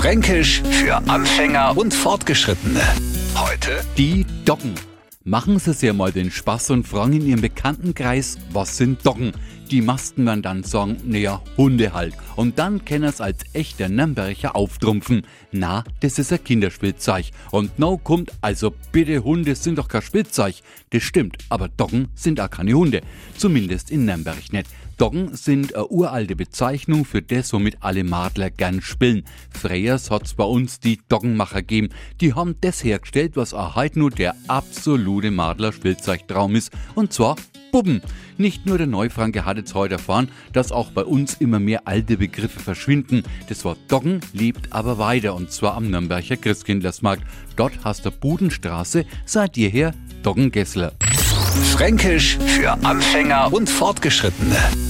Fränkisch für Anfänger und Fortgeschrittene. Heute Die Doggen. Machen Sie sich mal den Spaß und fragen in Ihrem Bekanntenkreis, was sind Doggen? Die Masten werden dann sagen, naja, Hunde halt. Und dann können es als echter Nürnberger auftrumpfen. Na, das ist ein Kinderspielzeug. Und no kommt, also bitte, Hunde sind doch kein Spielzeug. Das stimmt, aber Doggen sind auch keine Hunde. Zumindest in Nürnberg nicht. Doggen sind eine uralte Bezeichnung für das, womit alle Madler gern spielen. Freyers hat's bei uns die Doggenmacher gegeben. Die haben das hergestellt, was auch heute nur der absolute Madler-Spielzeugtraum ist. Und zwar Bubben. Nicht nur der Neufranke hat jetzt heute erfahren, dass auch bei uns immer mehr alte Begriffe verschwinden. Das Wort Doggen lebt aber weiter und zwar am Nürnberger Christkindlersmarkt. Dort hast der Budenstraße seit jeher Doggengessler. Fränkisch für Anfänger und Fortgeschrittene.